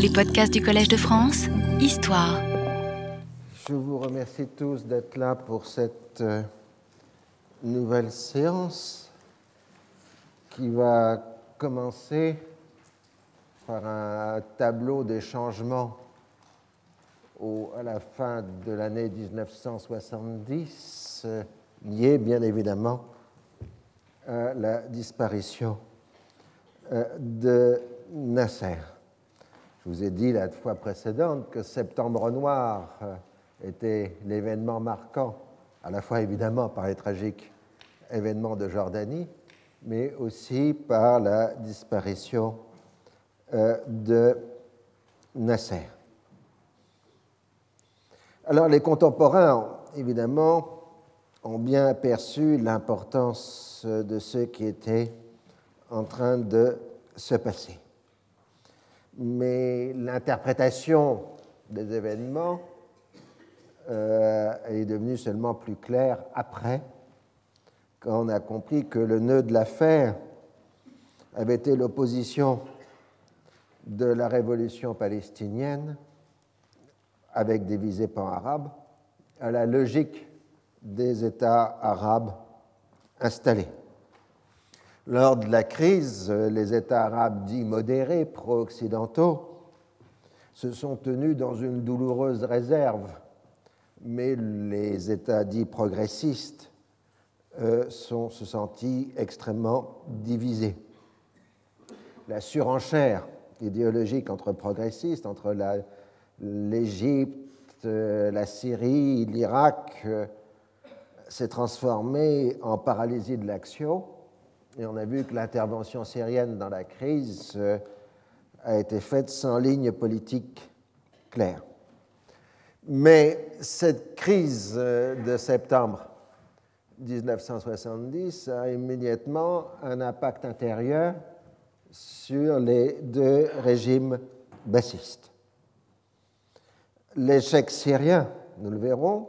Les podcasts du Collège de France, Histoire. Je vous remercie tous d'être là pour cette euh, nouvelle séance qui va commencer par un tableau des changements au- à la fin de l'année 1970, euh, lié bien évidemment à la disparition euh, de Nasser. Je vous ai dit la fois précédente que Septembre Noir euh, était l'événement marquant, à la fois évidemment par les tragiques événements de Jordanie, mais aussi par la disparition euh, de Nasser. Alors les contemporains, évidemment, ont bien perçu l'importance de ce qui était en train de se passer. Mais l'interprétation des événements euh, est devenue seulement plus claire après, quand on a compris que le nœud de l'affaire avait été l'opposition de la révolution palestinienne avec des visées pan-arabes à la logique des États arabes installés. Lors de la crise, les États arabes dits modérés, pro-occidentaux, se sont tenus dans une douloureuse réserve, mais les États dits progressistes euh, sont, se sentis extrêmement divisés. La surenchère idéologique entre progressistes, entre l'Égypte, euh, la Syrie, l'Irak, euh, s'est transformée en paralysie de l'action. Et on a vu que l'intervention syrienne dans la crise euh, a été faite sans ligne politique claire. Mais cette crise euh, de septembre 1970 a immédiatement un impact intérieur sur les deux régimes bassistes. L'échec syrien, nous le verrons,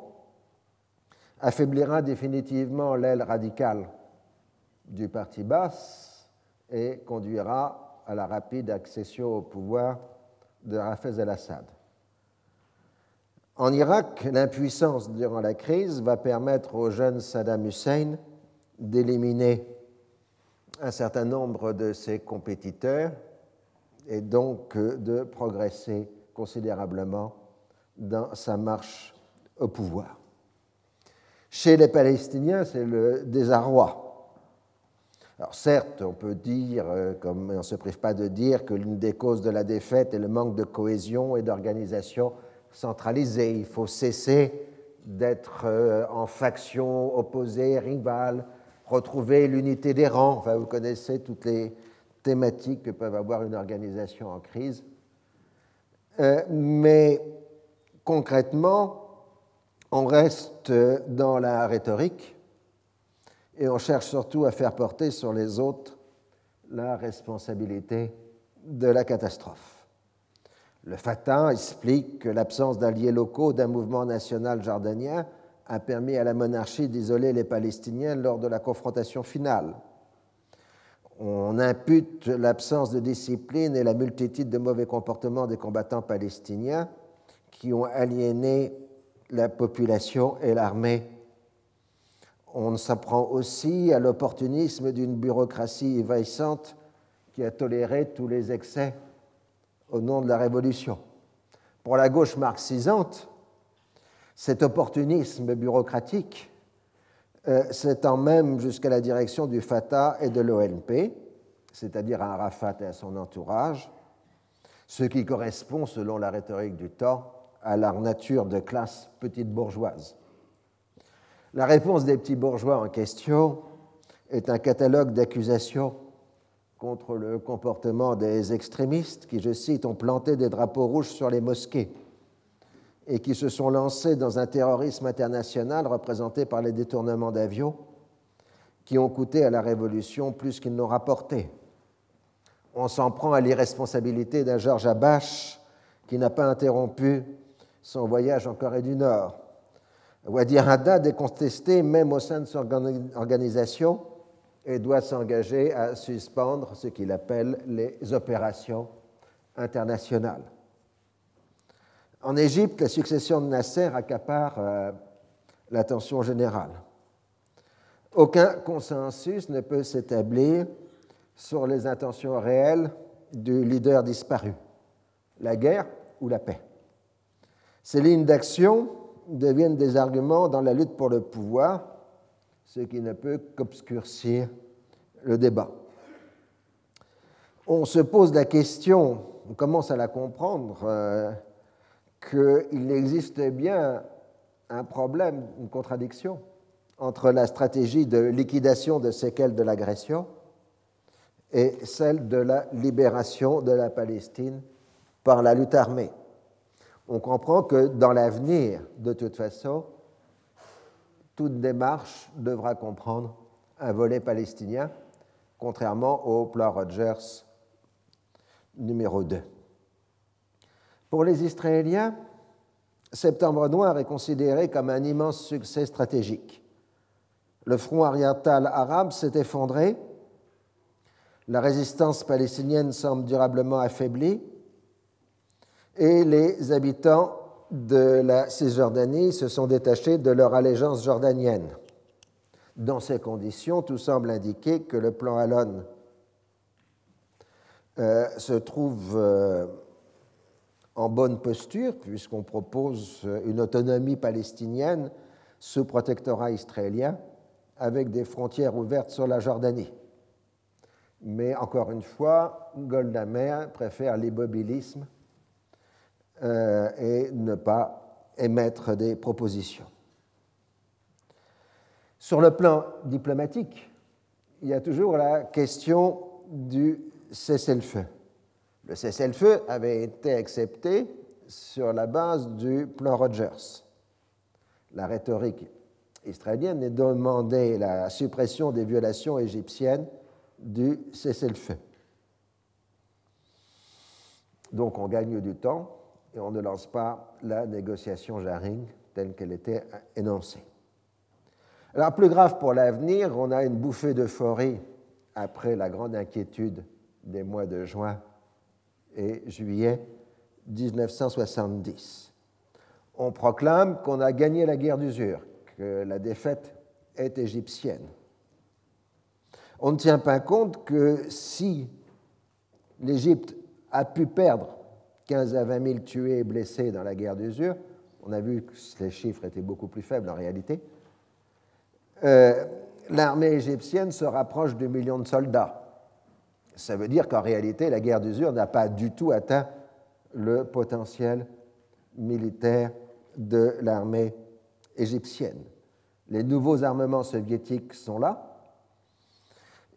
affaiblira définitivement l'aile radicale du parti basse et conduira à la rapide accession au pouvoir de Hafez al-Assad. En Irak, l'impuissance durant la crise va permettre au jeune Saddam Hussein d'éliminer un certain nombre de ses compétiteurs et donc euh, de progresser considérablement dans sa marche au pouvoir. Chez les Palestiniens, c'est le désarroi. Alors certes, on peut dire, euh, comme on ne se prive pas de dire, que l'une des causes de la défaite est le manque de cohésion et d'organisation centralisée. Il faut cesser d'être euh, en factions opposées, rivales, retrouver l'unité des rangs. Vous connaissez toutes les thématiques que peuvent avoir une organisation en crise. Euh, mais concrètement, on reste dans la rhétorique et on cherche surtout à faire porter sur les autres la responsabilité de la catastrophe. Le Fatah explique que l'absence d'alliés locaux d'un mouvement national jordanien a permis à la monarchie d'isoler les Palestiniens lors de la confrontation finale. On impute l'absence de discipline et la multitude de mauvais comportements des combattants palestiniens qui ont aliéné la population et l'armée on s'apprend aussi à l'opportunisme d'une bureaucratie envahissante qui a toléré tous les excès au nom de la Révolution. Pour la gauche marxisante, cet opportunisme bureaucratique euh, s'étend même jusqu'à la direction du Fatah et de l'ONP, c'est-à-dire à Arafat et à son entourage, ce qui correspond, selon la rhétorique du temps, à leur nature de classe petite bourgeoise. La réponse des petits bourgeois en question est un catalogue d'accusations contre le comportement des extrémistes qui, je cite, ont planté des drapeaux rouges sur les mosquées et qui se sont lancés dans un terrorisme international représenté par les détournements d'avions qui ont coûté à la Révolution plus qu'ils n'ont rapporté. On s'en prend à l'irresponsabilité d'un Georges Abache qui n'a pas interrompu son voyage en Corée du Nord. Wadi Haddad est contesté même au sein de son organi- organisation et doit s'engager à suspendre ce qu'il appelle les opérations internationales. En Égypte, la succession de Nasser accapare euh, l'attention générale. Aucun consensus ne peut s'établir sur les intentions réelles du leader disparu, la guerre ou la paix. Ces lignes d'action deviennent des arguments dans la lutte pour le pouvoir, ce qui ne peut qu'obscurcir le débat. On se pose la question, on commence à la comprendre, euh, qu'il existe bien un problème, une contradiction entre la stratégie de liquidation de séquelles de l'agression et celle de la libération de la Palestine par la lutte armée. On comprend que dans l'avenir, de toute façon, toute démarche devra comprendre un volet palestinien, contrairement au plan Rogers numéro 2. Pour les Israéliens, Septembre Noir est considéré comme un immense succès stratégique. Le front oriental arabe s'est effondré, la résistance palestinienne semble durablement affaiblie, et les habitants de la Cisjordanie se sont détachés de leur allégeance jordanienne. Dans ces conditions, tout semble indiquer que le plan Alon euh, se trouve euh, en bonne posture, puisqu'on propose une autonomie palestinienne sous protectorat israélien, avec des frontières ouvertes sur la Jordanie. Mais encore une fois, Golda Meir préfère l'immobilisme euh, et ne pas émettre des propositions. Sur le plan diplomatique, il y a toujours la question du cessez-le-feu. Le cessez-le-feu avait été accepté sur la base du plan Rogers. La rhétorique israélienne est demandé la suppression des violations égyptiennes du cessez-le-feu. Donc on gagne du temps et on ne lance pas la négociation Jaring telle qu'elle était énoncée. Alors, plus grave pour l'avenir, on a une bouffée d'euphorie après la grande inquiétude des mois de juin et juillet 1970. On proclame qu'on a gagné la guerre d'usure, que la défaite est égyptienne. On ne tient pas compte que si l'Égypte a pu perdre 15 à 20 000 tués et blessés dans la guerre d'usure. On a vu que les chiffres étaient beaucoup plus faibles en réalité. Euh, l'armée égyptienne se rapproche du million de soldats. Ça veut dire qu'en réalité, la guerre d'usure n'a pas du tout atteint le potentiel militaire de l'armée égyptienne. Les nouveaux armements soviétiques sont là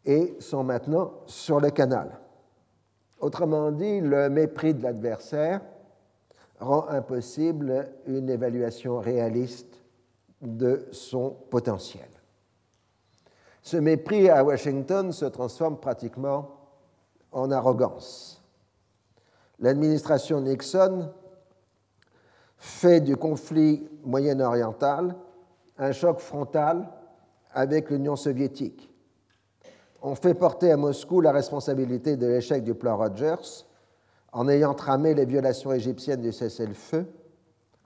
et sont maintenant sur le canal. Autrement dit, le mépris de l'adversaire rend impossible une évaluation réaliste de son potentiel. Ce mépris à Washington se transforme pratiquement en arrogance. L'administration Nixon fait du conflit moyen-oriental un choc frontal avec l'Union soviétique ont fait porter à Moscou la responsabilité de l'échec du plan Rogers en ayant tramé les violations égyptiennes du cessez-le-feu,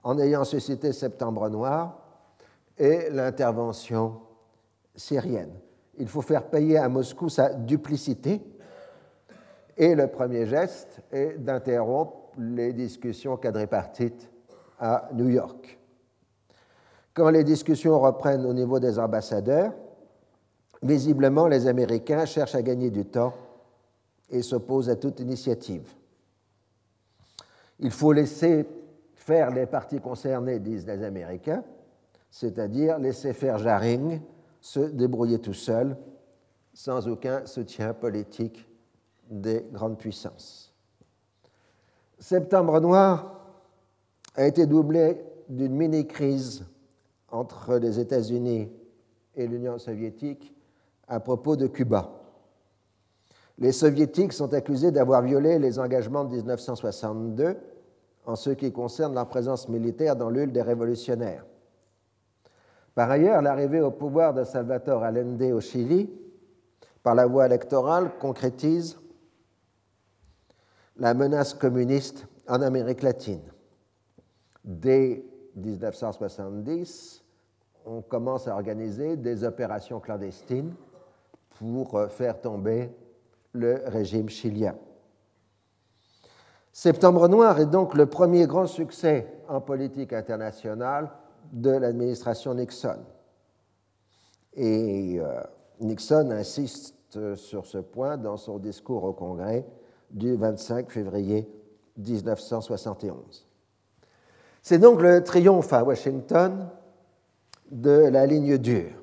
en ayant suscité Septembre Noir et l'intervention syrienne. Il faut faire payer à Moscou sa duplicité et le premier geste est d'interrompre les discussions quadripartites à New York. Quand les discussions reprennent au niveau des ambassadeurs, Visiblement, les Américains cherchent à gagner du temps et s'opposent à toute initiative. Il faut laisser faire les parties concernées, disent les Américains, c'est-à-dire laisser faire Jaring se débrouiller tout seul, sans aucun soutien politique des grandes puissances. Septembre noir a été doublé d'une mini-crise entre les États-Unis et l'Union soviétique à propos de Cuba. Les soviétiques sont accusés d'avoir violé les engagements de 1962 en ce qui concerne leur présence militaire dans l'île des révolutionnaires. Par ailleurs, l'arrivée au pouvoir de Salvatore Allende au Chili, par la voie électorale, concrétise la menace communiste en Amérique latine. Dès 1970, on commence à organiser des opérations clandestines pour euh, faire tomber le régime chilien. Septembre noir est donc le premier grand succès en politique internationale de l'administration Nixon. Et euh, Nixon insiste sur ce point dans son discours au Congrès du 25 février 1971. C'est donc le triomphe à Washington de la ligne dure.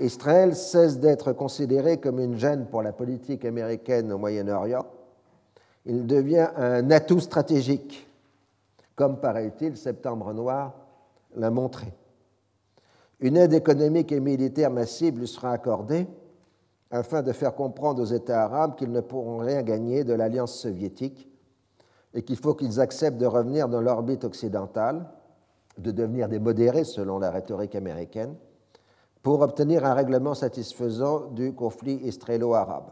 Israël cesse d'être considéré comme une gêne pour la politique américaine au Moyen-Orient. Il devient un atout stratégique, comme paraît-il Septembre Noir l'a montré. Une aide économique et militaire massive lui sera accordée afin de faire comprendre aux États arabes qu'ils ne pourront rien gagner de l'alliance soviétique et qu'il faut qu'ils acceptent de revenir dans l'orbite occidentale, de devenir des modérés selon la rhétorique américaine, pour obtenir un règlement satisfaisant du conflit israélo-arabe.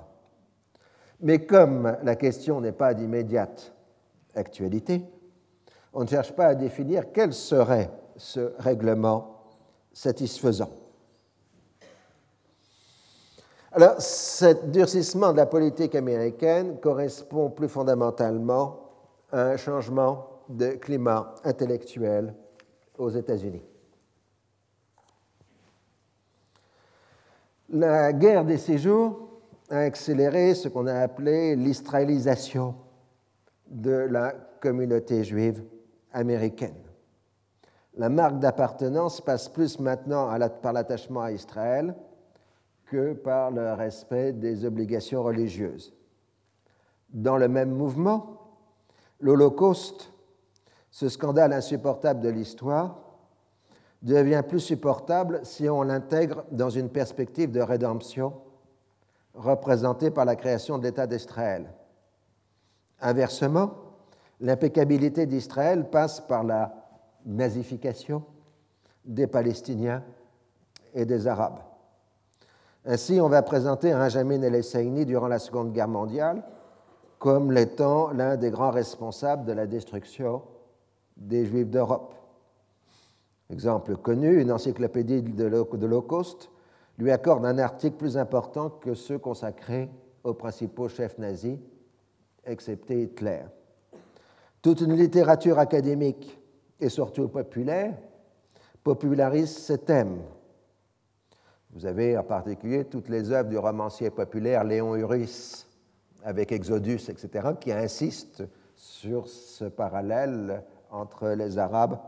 Mais comme la question n'est pas d'immédiate actualité, on ne cherche pas à définir quel serait ce règlement satisfaisant. Alors, ce durcissement de la politique américaine correspond plus fondamentalement à un changement de climat intellectuel aux États-Unis. La guerre des séjours a accéléré ce qu'on a appelé l'israélisation de la communauté juive américaine. La marque d'appartenance passe plus maintenant par l'attachement à Israël que par le respect des obligations religieuses. Dans le même mouvement, l'Holocauste, ce scandale insupportable de l'histoire, devient plus supportable si on l'intègre dans une perspective de rédemption représentée par la création de l'État d'Israël. Inversement, l'impeccabilité d'Israël passe par la nazification des Palestiniens et des Arabes. Ainsi, on va présenter Benjamin El-Husseini durant la Seconde Guerre mondiale comme l'étant l'un des grands responsables de la destruction des Juifs d'Europe. Exemple connu, une encyclopédie de l'Holocauste lui accorde un article plus important que ceux consacrés aux principaux chefs nazis, excepté Hitler. Toute une littérature académique et surtout populaire popularise ces thèmes. Vous avez en particulier toutes les œuvres du romancier populaire Léon Uris, avec Exodus, etc., qui insistent sur ce parallèle entre les Arabes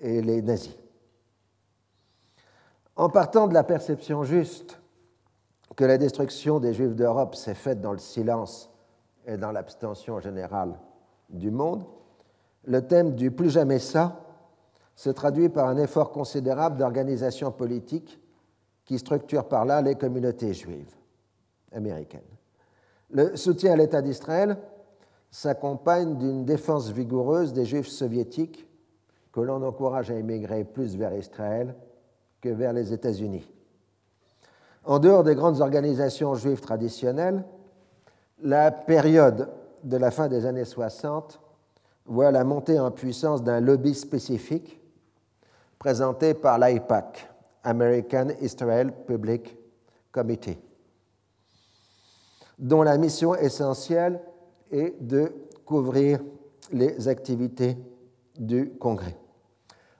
et les nazis. En partant de la perception juste que la destruction des Juifs d'Europe s'est faite dans le silence et dans l'abstention générale du monde, le thème du plus jamais ça se traduit par un effort considérable d'organisation politique qui structure par là les communautés juives américaines. Le soutien à l'État d'Israël s'accompagne d'une défense vigoureuse des Juifs soviétiques que l'on encourage à émigrer plus vers Israël que vers les États-Unis. En dehors des grandes organisations juives traditionnelles, la période de la fin des années 60 voit la montée en puissance d'un lobby spécifique présenté par l'AIPAC, American Israel Public Committee, dont la mission essentielle est de couvrir les activités du Congrès.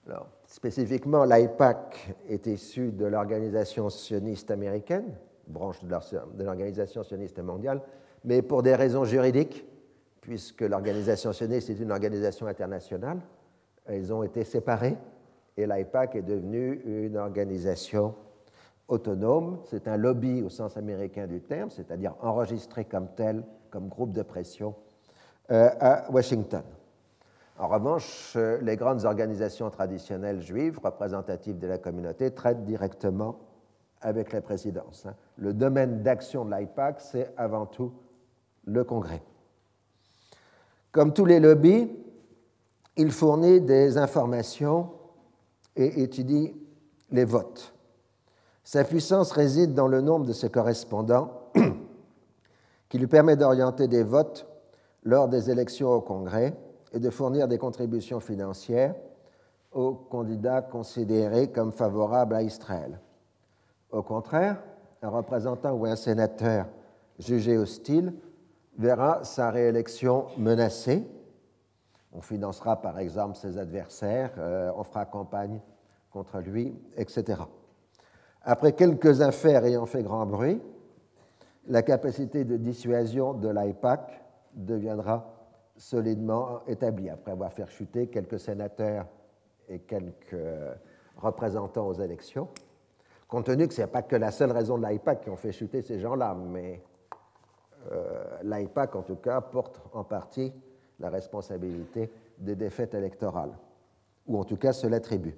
Alors, spécifiquement, l'AIPAC est issu de l'organisation sioniste américaine, branche de l'organisation sioniste mondiale, mais pour des raisons juridiques, puisque l'organisation sioniste est une organisation internationale, elles ont été séparées et l'AIPAC est devenue une organisation autonome. C'est un lobby au sens américain du terme, c'est-à-dire enregistré comme tel, comme groupe de pression euh, à Washington. En revanche, euh, les grandes organisations traditionnelles juives représentatives de la communauté traitent directement avec la présidence. Hein. Le domaine d'action de l'AIPAC, c'est avant tout le Congrès. Comme tous les lobbies, il fournit des informations et étudie les votes. Sa puissance réside dans le nombre de ses correspondants qui lui permet d'orienter des votes lors des élections au Congrès et de fournir des contributions financières aux candidats considérés comme favorables à Israël. Au contraire, un représentant ou un sénateur jugé hostile verra sa réélection menacée. On financera par exemple ses adversaires, euh, on fera campagne contre lui, etc. Après quelques affaires ayant fait grand bruit, la capacité de dissuasion de l'AIPAC deviendra solidement établie, après avoir fait chuter quelques sénateurs et quelques représentants aux élections, compte tenu que ce n'est pas que la seule raison de l'AIPAC qui ont fait chuter ces gens-là, mais euh, l'AIPAC, en tout cas, porte en partie la responsabilité des défaites électorales, ou en tout cas se l'attribue.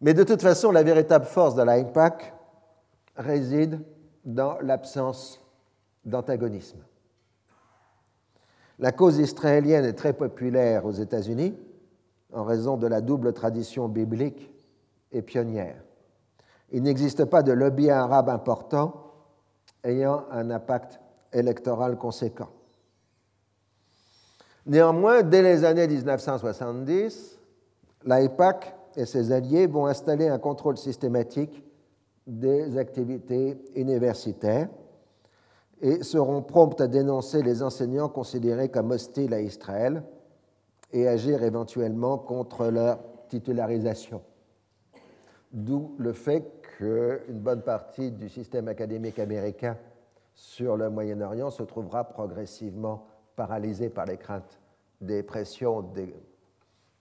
Mais de toute façon, la véritable force de l'AIPAC réside dans l'absence d'antagonisme. La cause israélienne est très populaire aux États-Unis en raison de la double tradition biblique et pionnière. Il n'existe pas de lobby arabe important ayant un impact électoral conséquent. Néanmoins, dès les années 1970, l'AIPAC et ses alliés vont installer un contrôle systématique des activités universitaires et seront promptes à dénoncer les enseignants considérés comme hostiles à Israël et agir éventuellement contre leur titularisation. D'où le fait qu'une bonne partie du système académique américain sur le Moyen-Orient se trouvera progressivement paralysé par les craintes des pressions des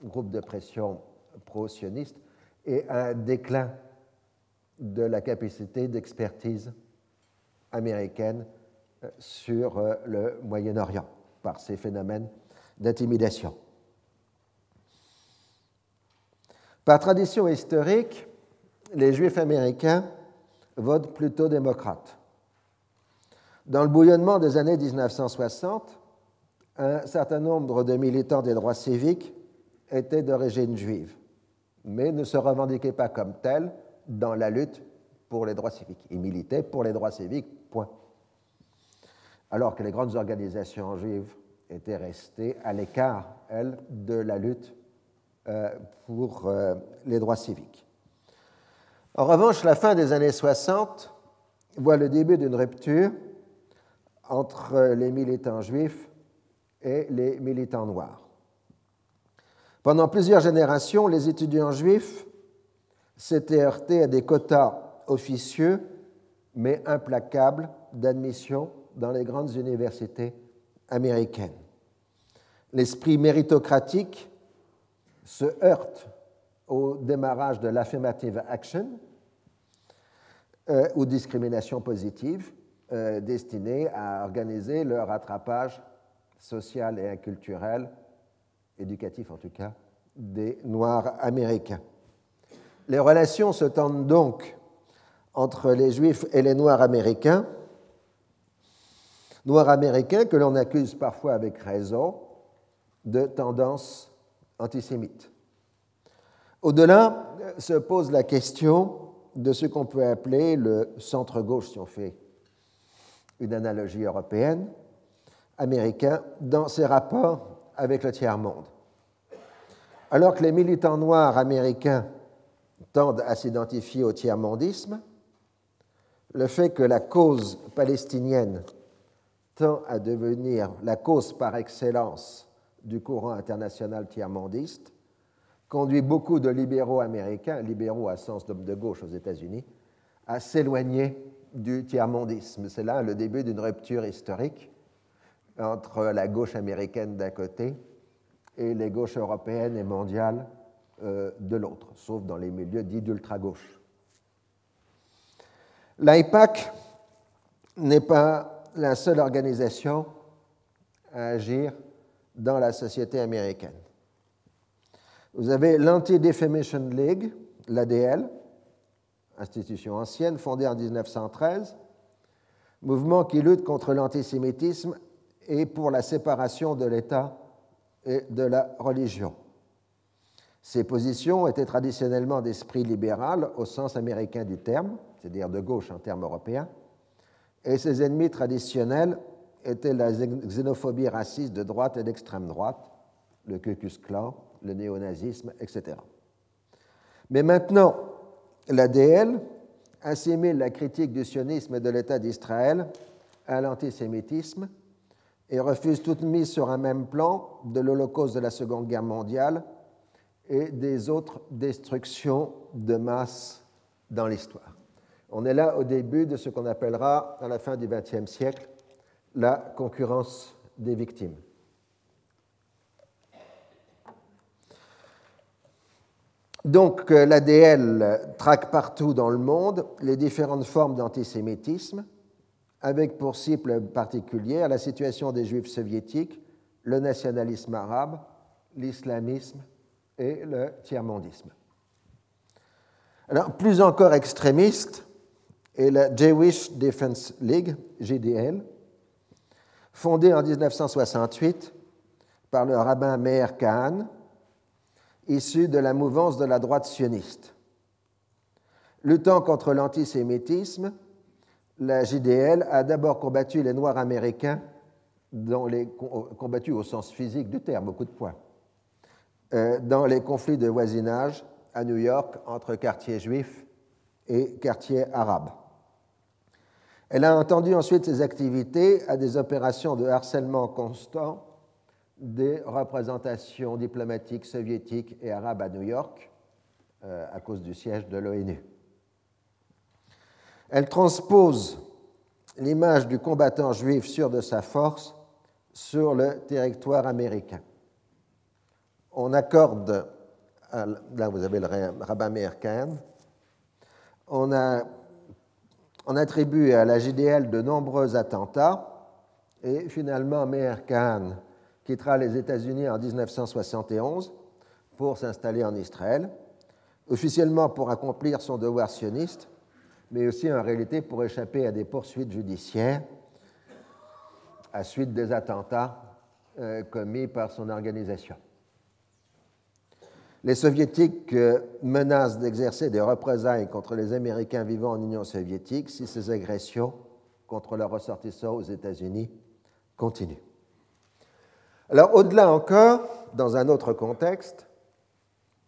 groupes de pression pro-sionistes et un déclin de la capacité d'expertise américaine sur euh, le Moyen-Orient par ces phénomènes d'intimidation. Par tradition historique, les Juifs américains votent plutôt démocrates. Dans le bouillonnement des années 1960, un certain nombre de militants des droits civiques étaient d'origine juive, mais ne se revendiquaient pas comme tels dans la lutte pour les droits civiques. Ils militaient pour les droits civiques, point. Alors que les grandes organisations juives étaient restées à l'écart, elles, de la lutte euh, pour euh, les droits civiques. En revanche, la fin des années 60 voit le début d'une rupture entre les militants juifs et les militants noirs. Pendant plusieurs générations, les étudiants juifs s'étaient heurtés à des quotas officieux mais implacables d'admission dans les grandes universités américaines. L'esprit méritocratique se heurte au démarrage de l'affirmative action euh, ou discrimination positive euh, destinée à organiser le rattrapage social et culturel, éducatif en tout cas, des Noirs américains. Les relations se tendent donc entre les Juifs et les Noirs américains, Noirs américains que l'on accuse parfois avec raison de tendances antisémites. Au-delà se pose la question de ce qu'on peut appeler le centre-gauche, si on fait une analogie européenne, américain, dans ses rapports avec le tiers-monde. Alors que les militants noirs américains tendent à s'identifier au tiers-mondisme, le fait que la cause palestinienne tend à devenir la cause par excellence du courant international tiers-mondiste conduit beaucoup de libéraux américains, libéraux à sens d'hommes de gauche aux États-Unis, à s'éloigner du tiers-mondisme. C'est là le début d'une rupture historique entre la gauche américaine d'un côté et les gauches européennes et mondiales euh, de l'autre, sauf dans les milieux dits d'ultra-gauche. L'IPAC n'est pas la seule organisation à agir dans la société américaine. Vous avez l'Anti-Defamation League, l'ADL, institution ancienne fondée en 1913, mouvement qui lutte contre l'antisémitisme et pour la séparation de l'État et de la religion. Ces positions étaient traditionnellement d'esprit libéral au sens américain du terme, c'est-à-dire de gauche en termes européens, et ses ennemis traditionnels étaient la xénophobie raciste de droite et d'extrême droite, le Ku Klan, le néonazisme, etc. Mais maintenant, l'ADL assimile la critique du sionisme et de l'État d'Israël à l'antisémitisme et refuse toute mise sur un même plan de l'Holocauste de la Seconde Guerre mondiale et des autres destructions de masse dans l'histoire. On est là au début de ce qu'on appellera, à la fin du XXe siècle, la concurrence des victimes. Donc euh, l'ADL traque partout dans le monde les différentes formes d'antisémitisme, avec pour cible particulière la situation des juifs soviétiques, le nationalisme arabe, l'islamisme et le tiers-mondisme. Alors, plus encore extrémiste est la Jewish Defense League, GDL, fondée en 1968 par le rabbin Meir Kahn, issu de la mouvance de la droite sioniste. Luttant contre l'antisémitisme, la JDL a d'abord combattu les Noirs américains, combattu au sens physique du terme, beaucoup de points, euh, dans les conflits de voisinage à New York entre quartiers juifs et quartiers arabes. Elle a entendu ensuite ses activités à des opérations de harcèlement constant des représentations diplomatiques soviétiques et arabes à New York euh, à cause du siège de l'ONU. Elle transpose l'image du combattant juif sûr de sa force sur le territoire américain. On accorde, là vous avez le rabbin Meir Kahn, on, a, on attribue à la JDL de nombreux attentats et finalement Meir Kahn quittera les États-Unis en 1971 pour s'installer en Israël, officiellement pour accomplir son devoir sioniste, mais aussi en réalité pour échapper à des poursuites judiciaires à suite des attentats euh, commis par son organisation. Les soviétiques euh, menacent d'exercer des représailles contre les Américains vivant en Union soviétique si ces agressions contre leurs ressortissants aux États-Unis continuent. Alors, au-delà encore, dans un autre contexte,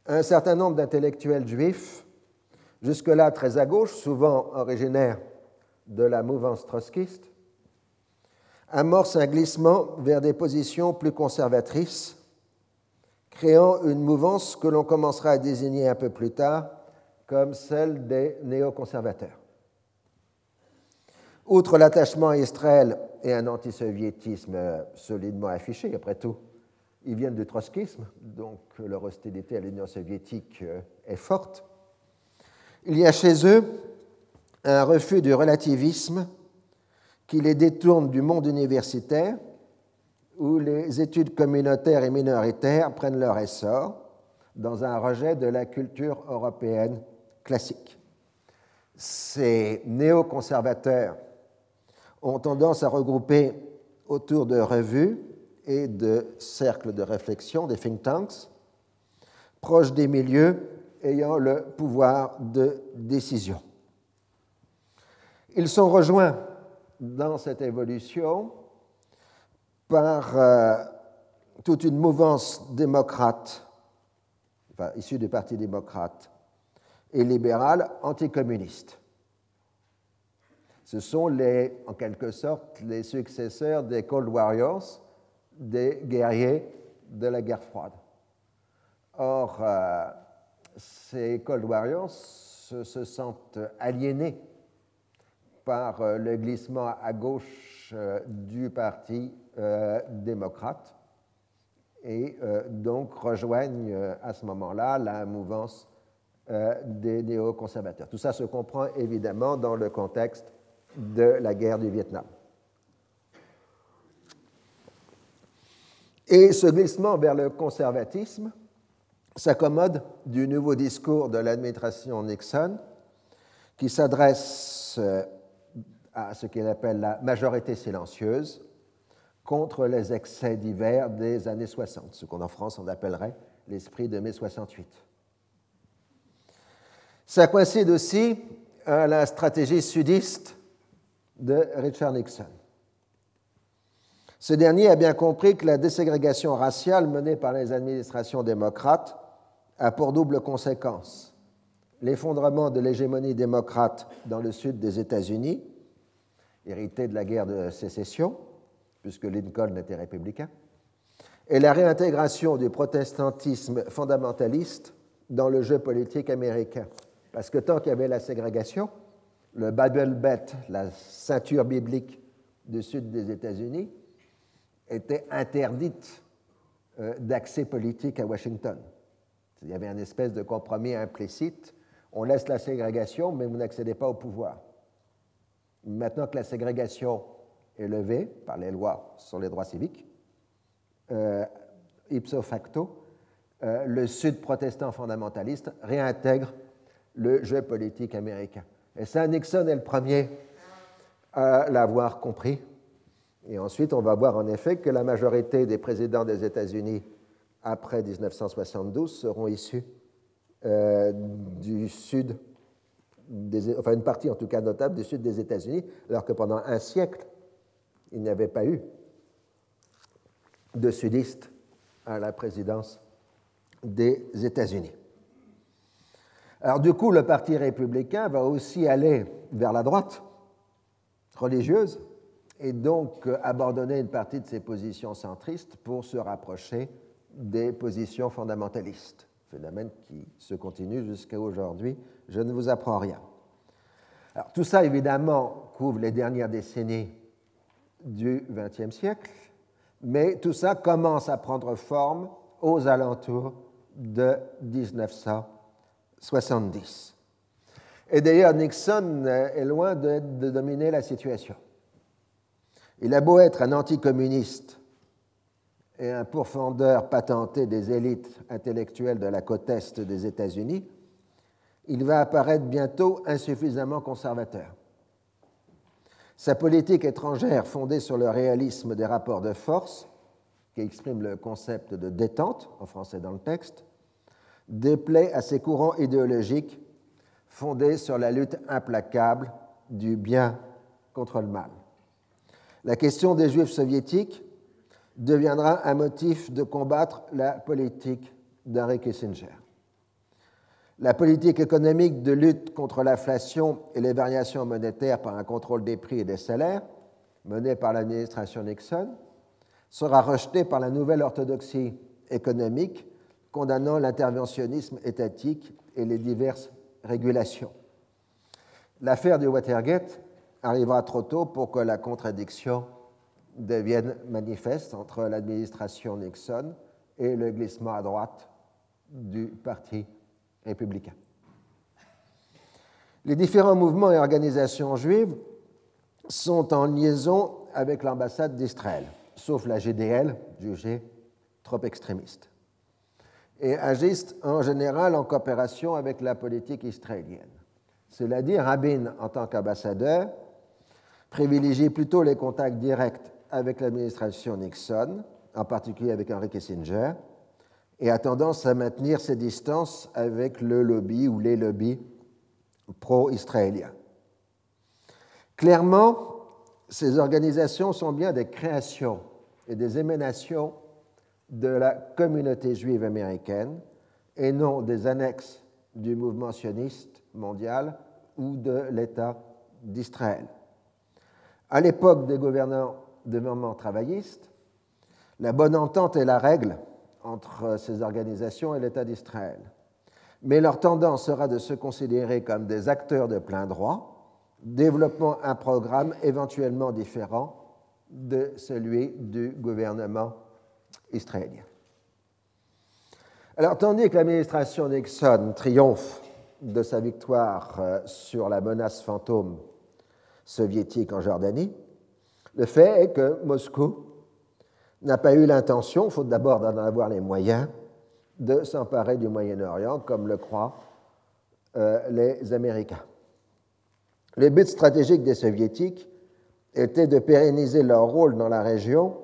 un certain nombre d'intellectuels juifs, jusque-là très à gauche, souvent originaires de la mouvance trotskiste, amorcent un glissement vers des positions plus conservatrices, créant une mouvance que l'on commencera à désigner un peu plus tard comme celle des néoconservateurs. Outre l'attachement à Israël et un antisoviétisme solidement affiché, après tout, ils viennent du trotskisme, donc leur hostilité à l'Union soviétique euh, est forte. Il y a chez eux un refus du relativisme qui les détourne du monde universitaire, où les études communautaires et minoritaires prennent leur essor dans un rejet de la culture européenne classique. Ces néoconservateurs ont tendance à regrouper autour de revues et de cercles de réflexion, des think tanks, proches des milieux ayant le pouvoir de décision. Ils sont rejoints dans cette évolution par euh, toute une mouvance démocrate, issue du Parti démocrate et libéral anticommuniste. Ce sont en quelque sorte les successeurs des Cold Warriors, des guerriers de la guerre froide. Or, euh, ces Cold Warriors se, sentent aliénés par euh, le glissement à gauche du Parti démocrate et donc rejoignent à ce moment-là la mouvance des néoconservateurs. Tout ça se comprend évidemment dans le contexte de la guerre du Vietnam. Et ce glissement vers le conservatisme s'accommode du nouveau discours de l'administration Nixon qui s'adresse euh, à ce qu'il appelle la majorité silencieuse contre les excès divers des années 60, ce qu'on en France on appellerait l'esprit de mai 68. Ça coïncide aussi à la stratégie sudiste de Richard Nixon. Ce dernier a bien compris que la déségrégation raciale menée par les administrations démocrates a pour double conséquence l'effondrement de l'hégémonie démocrate dans le sud des États-Unis, hérité de la guerre de sécession, puisque Lincoln était républicain, et la réintégration du protestantisme fondamentaliste dans le jeu politique américain. Parce que tant qu'il y avait la ségrégation, le Bible Belt, la ceinture biblique du sud des États-Unis, était interdite euh, d'accès politique à Washington. Il y avait un espèce de compromis implicite. On laisse la ségrégation, mais vous n'accédez pas au pouvoir. Maintenant que la ségrégation est levée par les lois sur les droits civiques, euh, ipso facto, euh, le Sud protestant fondamentaliste réintègre le jeu politique américain. Et ça, Nixon est le premier à l'avoir compris. Et ensuite, on va voir en effet que la majorité des présidents des États-Unis après 1972 seront issus euh, du sud, enfin une partie en tout cas notable du sud des États-Unis, alors que pendant un siècle, il n'y avait pas eu de sudistes à la présidence des États-Unis. Alors du coup, le Parti républicain va aussi aller vers la droite religieuse et donc abandonner une partie de ses positions centristes pour se rapprocher des positions fondamentalistes, phénomène qui se continue jusqu'à aujourd'hui. Je ne vous apprends rien. Alors, tout ça, évidemment, couvre les dernières décennies du XXe siècle, mais tout ça commence à prendre forme aux alentours de 1970. Et d'ailleurs, Nixon est loin de, dominer la situation. Il a beau être un anticommuniste et un pourfendeur patenté des élites intellectuelles de la côte est des États-Unis, il va apparaître bientôt insuffisamment conservateur. Sa politique étrangère, fondée sur le réalisme des rapports de force, qui exprime le concept de détente, en français dans le texte, déplaît à ses courants idéologiques fondés sur la lutte implacable du bien contre le mal. La question des Juifs soviétiques deviendra un motif de combattre la politique d'Henry Kissinger. La politique économique de lutte contre l'inflation et les variations monétaires par un contrôle des prix et des salaires, menée par l'administration Nixon, sera rejetée par la nouvelle orthodoxie économique, condamnant l'interventionnisme étatique et les diverses régulations. L'affaire du Watergate arrivera trop tôt pour que la contradiction devienne manifeste entre l'administration Nixon et le glissement à droite du Parti Les différents mouvements et organisations juives sont en liaison avec l'ambassade d'Israël, sauf la GDL, jugée trop extrémiste, et agissent en général en coopération avec la politique israélienne. Cela dit, Rabin, en tant qu'ambassadeur, privilégie plutôt les contacts directs avec l'administration Nixon, en particulier avec Henry Kissinger, et a tendance à maintenir ses distances avec le lobby ou les lobbies pro-israéliens. Clairement, ces organisations sont bien des créations et des émanations de la communauté juive américaine et non des annexes du mouvement sioniste mondial ou de l'État d'Israël. À l'époque des gouvernements travaillistes, la bonne entente est la règle entre ces organisations et l'État d'Israël. Mais leur tendance sera de se considérer comme des acteurs de plein droit, développant un programme éventuellement différent de celui du gouvernement israélien. Alors, tandis que l'administration Nixon triomphe de sa victoire euh, sur la menace fantôme soviétique en Jordanie, le fait est que Moscou n'a pas eu l'intention, faute d'abord d'en avoir les moyens, de s'emparer du Moyen-Orient comme le croient euh, les Américains. Le but stratégique des Soviétiques était de pérenniser leur rôle dans la région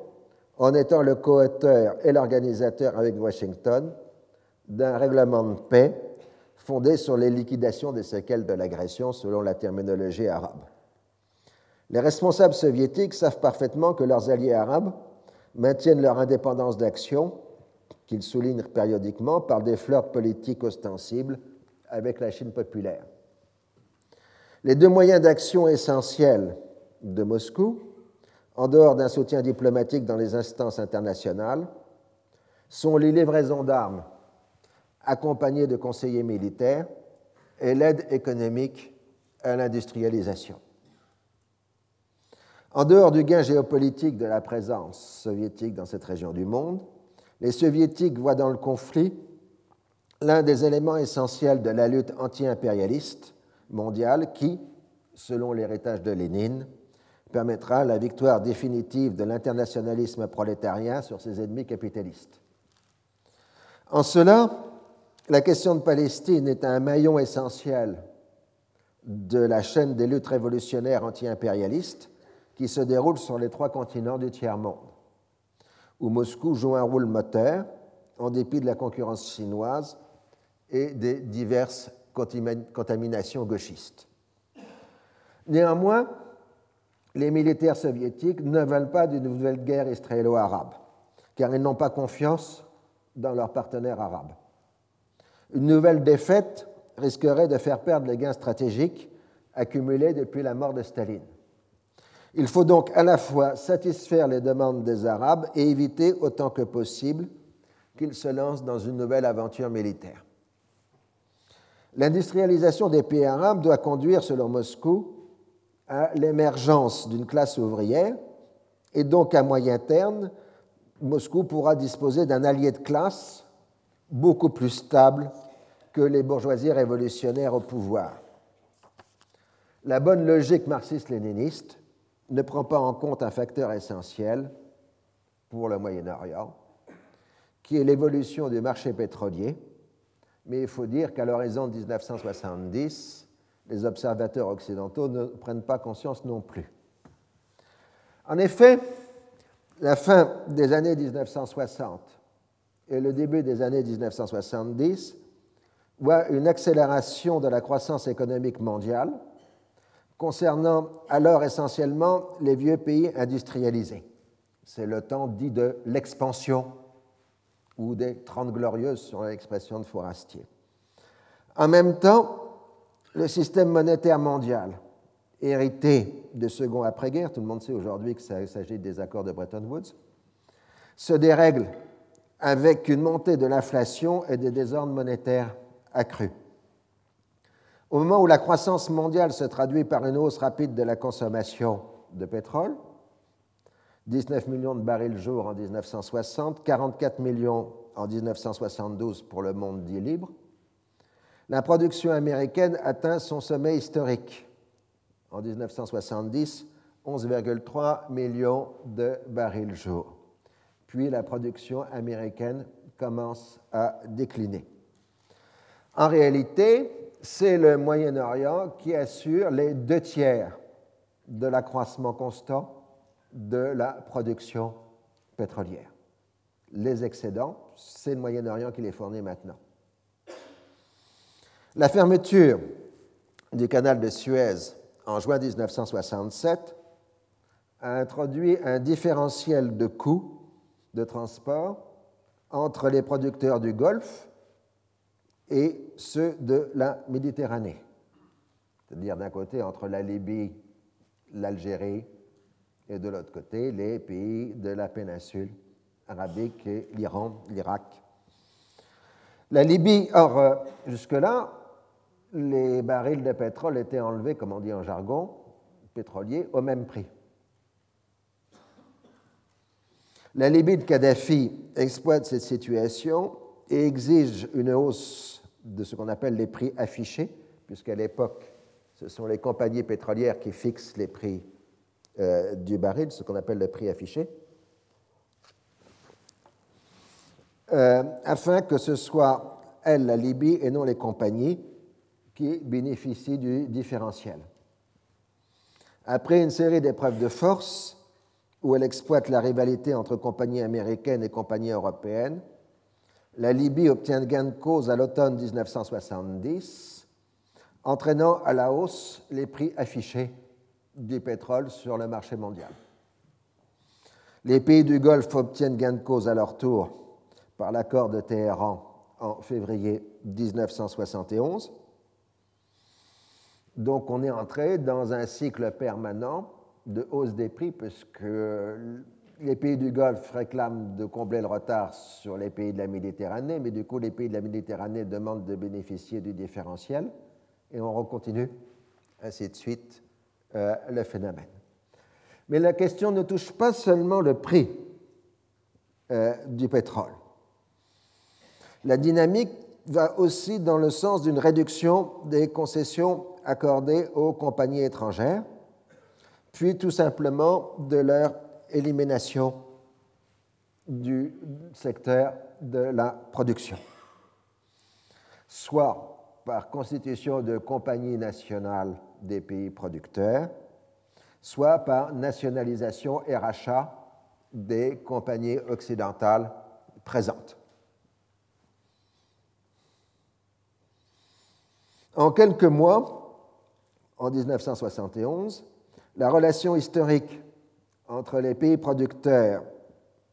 en étant le co-auteur et l'organisateur avec Washington d'un règlement de paix fondé sur les liquidations des séquelles de l'agression selon la terminologie arabe. Les responsables soviétiques savent parfaitement que leurs alliés arabes maintiennent leur indépendance d'action, qu'ils soulignent périodiquement par des flirts politiques ostensibles avec la Chine populaire. Les deux moyens d'action essentiels de Moscou, en dehors d'un soutien diplomatique dans les instances internationales, sont les livraisons d'armes accompagnées de conseillers militaires et l'aide économique à l'industrialisation. En dehors du gain géopolitique de la présence soviétique dans cette région du monde, les soviétiques voient dans le conflit l'un des éléments essentiels de la lutte anti-impérialiste mondiale qui, selon l'héritage de Lénine, permettra la victoire définitive de l'internationalisme prolétarien sur ses ennemis capitalistes. En cela, la question de Palestine est un maillon essentiel de la chaîne des luttes révolutionnaires anti-impérialistes qui se déroule sur les trois continents du tiers-monde, où Moscou joue un rôle moteur en dépit de la concurrence chinoise et des diverses contaminations gauchistes. Néanmoins, les militaires soviétiques ne veulent pas d'une nouvelle guerre israélo-arabe, car ils n'ont pas confiance dans leurs partenaires arabes. Une nouvelle défaite risquerait de faire perdre les gains stratégiques accumulés depuis la mort de Staline. Il faut donc à la fois satisfaire les demandes des Arabes et éviter autant que possible qu'ils se lancent dans une nouvelle aventure militaire. L'industrialisation des pays arabes doit conduire, selon Moscou, à l'émergence d'une classe ouvrière et donc à moyen terme, Moscou pourra disposer d'un allié de classe beaucoup plus stable que les bourgeoisies révolutionnaires au pouvoir. La bonne logique marxiste-léniniste ne prend pas en compte un facteur essentiel pour le Moyen-Orient, qui est l'évolution du marché pétrolier, mais il faut dire qu'à l'horizon 1970, les observateurs occidentaux ne prennent pas conscience non plus. En effet, la fin des années 1960 et le début des années 1970 voient une accélération de la croissance économique mondiale concernant alors essentiellement les vieux pays industrialisés. C'est le temps dit de l'expansion ou des Trente Glorieuses, sur l'expression de Fourastier. En même temps, le système monétaire mondial, hérité de second après-guerre, tout le monde sait aujourd'hui qu'il s'agit des accords de Bretton Woods, se dérègle avec une montée de l'inflation et des désordres monétaires accrus. Au moment où la croissance mondiale se traduit par une hausse rapide de la consommation de pétrole, 19 millions de barils jour en 1960, 44 millions en 1972 pour le monde dit libre, la production américaine atteint son sommet historique. En 1970, 11,3 millions de barils jour. Puis la production américaine commence à décliner. En réalité, c'est le Moyen-Orient qui assure les deux tiers de l'accroissement constant de la production pétrolière. Les excédents, c'est le Moyen-Orient qui les fournit maintenant. La fermeture du canal de Suez en juin 1967 a introduit un différentiel de coûts de transport entre les producteurs du Golfe et ceux de la Méditerranée. C'est-à-dire d'un côté entre la Libye, l'Algérie et de l'autre côté les pays de la péninsule arabique et l'Iran, l'Irak. La Libye, or, euh, jusque-là, les barils de pétrole étaient enlevés, comme on dit en jargon pétrolier, au même prix. La Libye de Kadhafi exploite cette situation et exige une hausse de ce qu'on appelle les prix affichés, puisqu'à l'époque, ce sont les compagnies pétrolières qui fixent les prix euh, du baril, ce qu'on appelle le prix affiché, euh, afin que ce soit elle, la Libye, et non les compagnies, qui bénéficie du différentiel. Après une série d'épreuves de force, où elle exploite la rivalité entre compagnies américaines et compagnies européennes, la Libye obtient gain de cause à l'automne 1970, entraînant à la hausse les prix affichés du pétrole sur le marché mondial. Les pays du Golfe obtiennent gain de cause à leur tour par l'accord de Téhéran en février 1971. Donc on est entré dans un cycle permanent de hausse des prix puisque les pays du Golfe réclament de combler le retard sur les pays de la Méditerranée, mais du coup les pays de la Méditerranée demandent de bénéficier du différentiel et on recontinue ainsi de suite euh, le phénomène. Mais la question ne touche pas seulement le prix euh, du pétrole. La dynamique va aussi dans le sens d'une réduction des concessions accordées aux compagnies étrangères, puis tout simplement de leur élimination du secteur de la production, soit par constitution de compagnies nationales des pays producteurs, soit par nationalisation et rachat des compagnies occidentales présentes. En quelques mois, en 1971, la relation historique entre les pays producteurs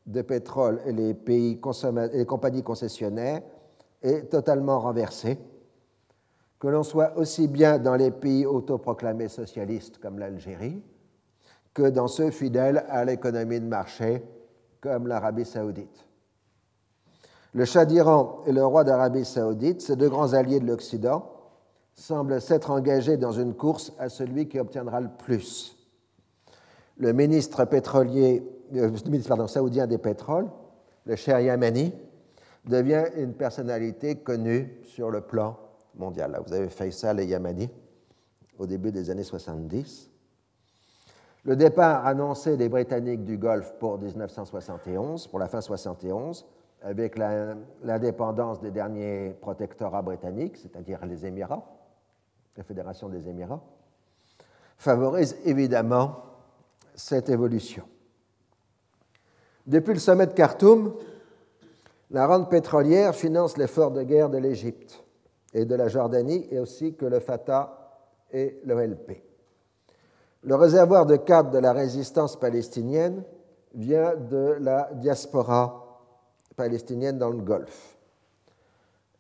de pétrole et les, compagnies concessionnaires est totalement renversée, que l'on soit aussi bien dans les pays autoproclamés socialistes comme l'Algérie que dans ceux fidèles à l'économie de marché comme l'Arabie saoudite. Le Shah d'Iran et le roi d'Arabie saoudite, ces deux grands alliés de l'Occident, semblent s'être engagés dans une course à celui qui obtiendra le plus le ministre pétrolier, euh, ministre saoudien des pétroles, le cher Yamani, devient une personnalité connue sur le plan mondial. Vous avez Faisal et Yamani au début des années 70. Le départ annoncé des Britanniques du Golfe pour 1971, pour la fin 71, avec l'indépendance des derniers protectorats britanniques, c'est-à-dire les Émirats, la Fédération des Émirats, favorise évidemment cette évolution. Depuis le sommet de Khartoum, la rente pétrolière finance l'effort de guerre de l'Égypte et de la Jordanie, et aussi que le Fatah et l'OLP. Le réservoir de cadre de la résistance palestinienne vient de la diaspora palestinienne dans le Golfe.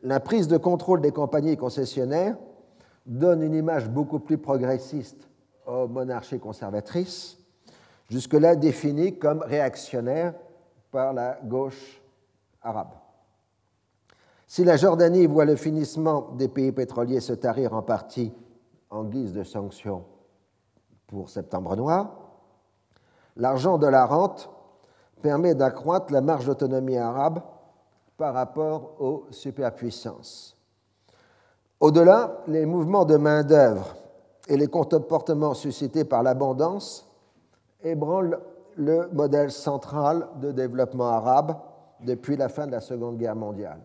La prise de contrôle des compagnies concessionnaires donne une image beaucoup plus progressiste aux monarchies conservatrices jusque-là défini comme réactionnaire par la gauche arabe. Si la Jordanie voit le finissement des pays pétroliers se tarir en partie en guise de sanctions pour Septembre Noir, l'argent de la rente permet d'accroître la marge d'autonomie arabe par rapport aux superpuissances. Au-delà, les mouvements de main-d'œuvre et les comportements suscités par l'abondance ébranle le modèle central de développement arabe depuis la fin de la Seconde Guerre mondiale.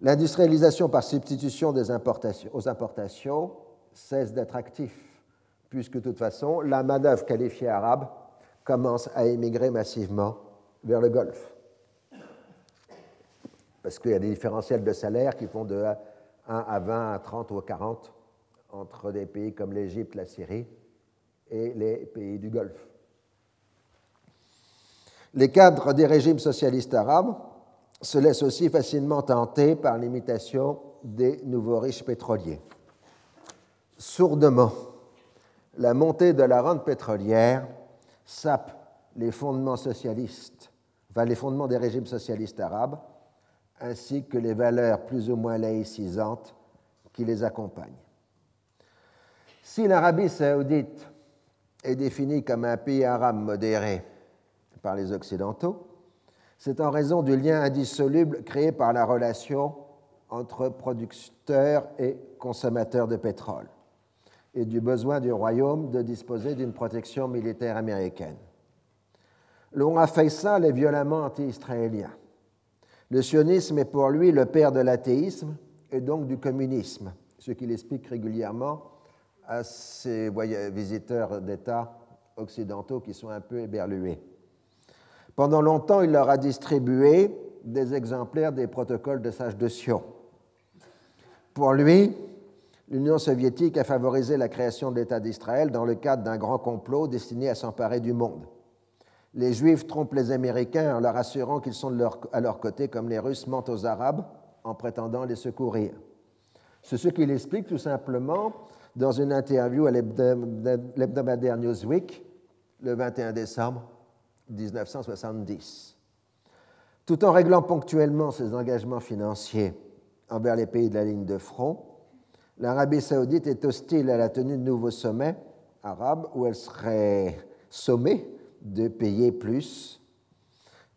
L'industrialisation par substitution des importations, aux importations cesse d'être actif, puisque de toute façon, la main-d'œuvre qualifiée arabe commence à émigrer massivement vers le Golfe. Parce qu'il y a des différentiels de salaire qui vont de 1 à 20, à 30 ou à 40 entre des pays comme l'Égypte, la Syrie et les pays du Golfe. Les cadres des régimes socialistes arabes se laissent aussi facilement tenter par l'imitation des nouveaux riches pétroliers. Sourdement, la montée de la rente pétrolière sape les fondements socialistes, les fondements des régimes socialistes arabes, ainsi que les valeurs plus ou moins laïcisantes qui les accompagnent. Si l'Arabie saoudite est défini comme un pays arabe modéré par les Occidentaux, c'est en raison du lien indissoluble créé par la relation entre producteurs et consommateurs de pétrole et du besoin du royaume de disposer d'une protection militaire américaine. Le roi Faisal est violemment anti-israélien. Le sionisme est pour lui le père de l'athéisme et donc du communisme, ce qu'il explique régulièrement à ces visiteurs d'État occidentaux qui sont un peu éberlués. Pendant longtemps, il leur a distribué des exemplaires des protocoles de Sage de Sion. Pour lui, l'Union soviétique a favorisé la création de l'État d'Israël dans le cadre d'un grand complot destiné à s'emparer du monde. Les Juifs trompent les Américains en leur assurant qu'ils sont à leur côté, comme les Russes mentent aux Arabes en prétendant les secourir. C'est ce qu'il explique tout simplement dans une interview à l'hebdomadaire Newsweek le 21 décembre 1970. Tout en réglant ponctuellement ses engagements financiers envers les pays de la ligne de front, l'Arabie saoudite est hostile à la tenue de nouveaux sommets arabes où elle serait sommée de payer plus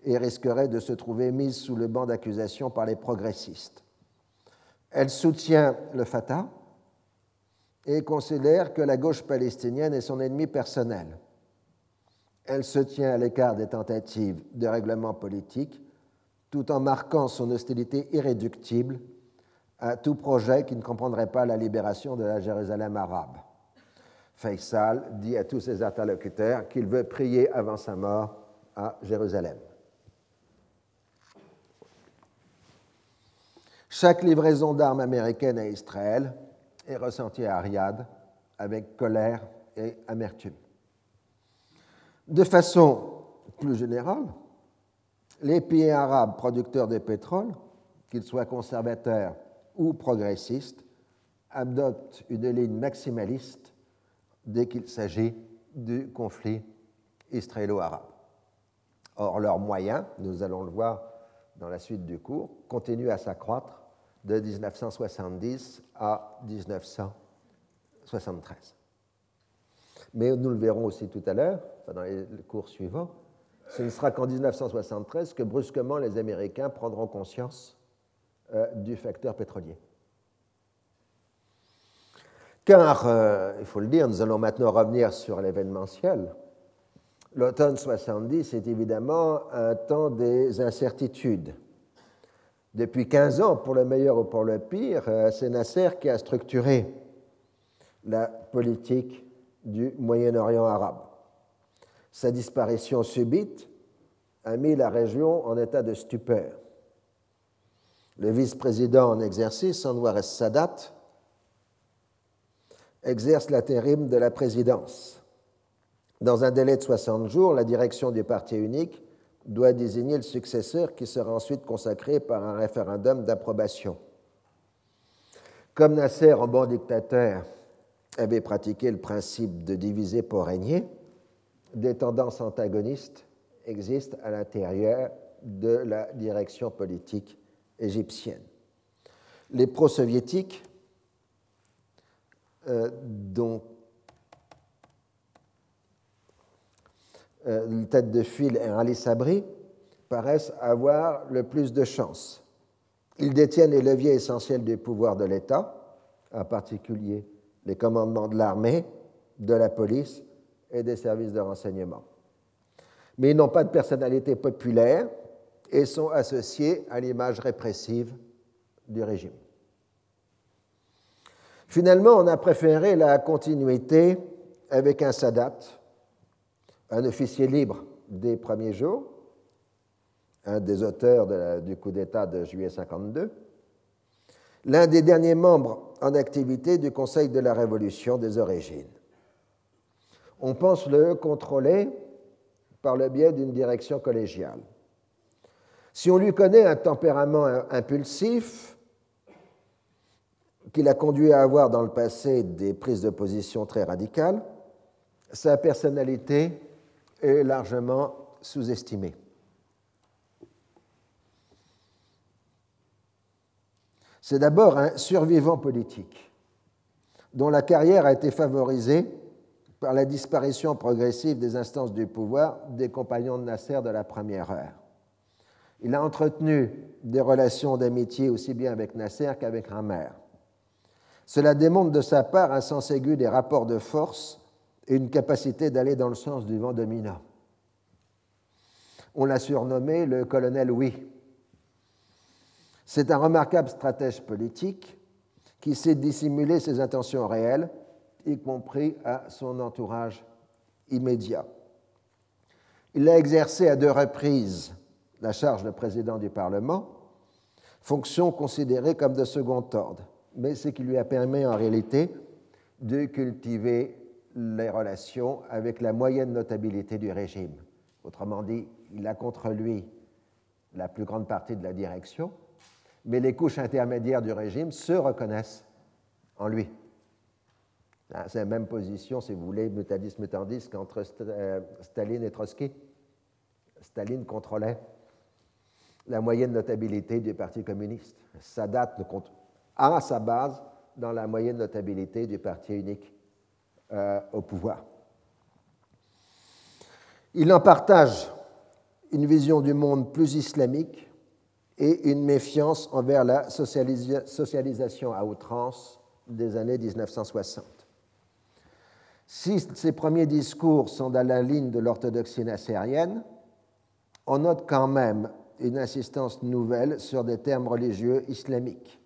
et risquerait de se trouver mise sous le banc d'accusation par les progressistes. Elle soutient le Fatah et considère que la gauche palestinienne est son ennemi personnel. Elle se tient à l'écart des tentatives de règlement politique tout en marquant son hostilité irréductible à tout projet qui ne comprendrait pas la libération de la Jérusalem arabe. Faisal dit à tous ses interlocuteurs qu'il veut prier avant sa mort à Jérusalem. Chaque livraison d'armes américaines à Israël est ressentie à Riyad avec colère et amertume. De façon plus générale, les pays arabes producteurs de pétrole, qu'ils soient conservateurs ou progressistes, adoptent une ligne maximaliste dès qu'il s'agit du conflit israélo-arabe. Or, leurs moyens, nous allons le voir dans la suite du cours, continuent à s'accroître de 1970 à 1973. Mais nous le verrons aussi tout à l'heure, dans les cours suivants, ce ne sera qu'en 1973 que brusquement les Américains prendront conscience euh, du facteur pétrolier. Car, euh, il faut le dire, nous allons maintenant revenir sur l'événementiel. L'automne 70 est évidemment un temps des incertitudes. Depuis 15 ans, pour le meilleur ou pour le pire, euh, c'est Nasser qui a structuré la politique du Moyen-Orient arabe. Sa disparition subite a mis la région en état de stupeur. Le vice-président en exercice, Anwar sadat exerce l'intérim de la présidence. Dans un délai de 60 jours, la direction du parti unique doit désigner le successeur qui sera ensuite consacré par un référendum d'approbation. Comme Nasser, en bon dictateur, avait pratiqué le principe de diviser pour régner, des tendances antagonistes existent à l'intérieur de la direction politique égyptienne. Les pro-soviétiques, euh, dont euh, le tête de file est Ali Sabri, paraissent avoir le plus de chance. Ils détiennent les leviers essentiels du pouvoir de l'État, en particulier les commandements de l'armée, de la police et des services de renseignement. Mais ils n'ont pas de personnalité populaire et sont associés à l'image répressive du régime. Finalement, on a préféré la continuité avec un Sadat, un officier libre des premiers jours, un des auteurs du coup d'État de juillet 52, l'un des derniers membres en activité du Conseil de la Révolution des origines. On pense le contrôler par le biais d'une direction collégiale. Si on lui connaît un tempérament impulsif, qu'il a conduit à avoir dans le passé des prises de position très radicales, sa personnalité est largement sous-estimée. C'est d'abord un survivant politique dont la carrière a été favorisée par la disparition progressive des instances du pouvoir des compagnons de Nasser de la première heure. Il a entretenu des relations d'amitié aussi bien avec Nasser qu'avec Ramer. Cela démontre de sa part un sens aigu des rapports de force et une capacité d'aller dans le sens du vent dominant. On l'a surnommé le colonel Oui. C'est un remarquable stratège politique qui sait dissimuler ses intentions réelles, y compris à son entourage immédiat. Il a exercé à deux reprises la charge de président du Parlement, fonction considérée comme de second ordre. mais ce qui lui a permis en réalité de cultiver les relations avec la moyenne notabilité du régime. Autrement dit, il a contre lui la plus grande partie de la direction, mais les couches intermédiaires du régime se reconnaissent en lui. C'est la même position, si vous voulez, mutadis-mutandis qu'entre euh, Staline et Trotsky. Staline contrôlait la moyenne notabilité du Parti communiste. Sadat a sa base dans la moyenne notabilité du Parti unique euh, au pouvoir. Il en partage une vision du monde plus islamique et une méfiance envers la socialisation à outrance des années 1960. Si ces premiers discours sont dans la ligne de l'orthodoxie nassérienne, on note quand même une insistance nouvelle sur des termes religieux islamiques.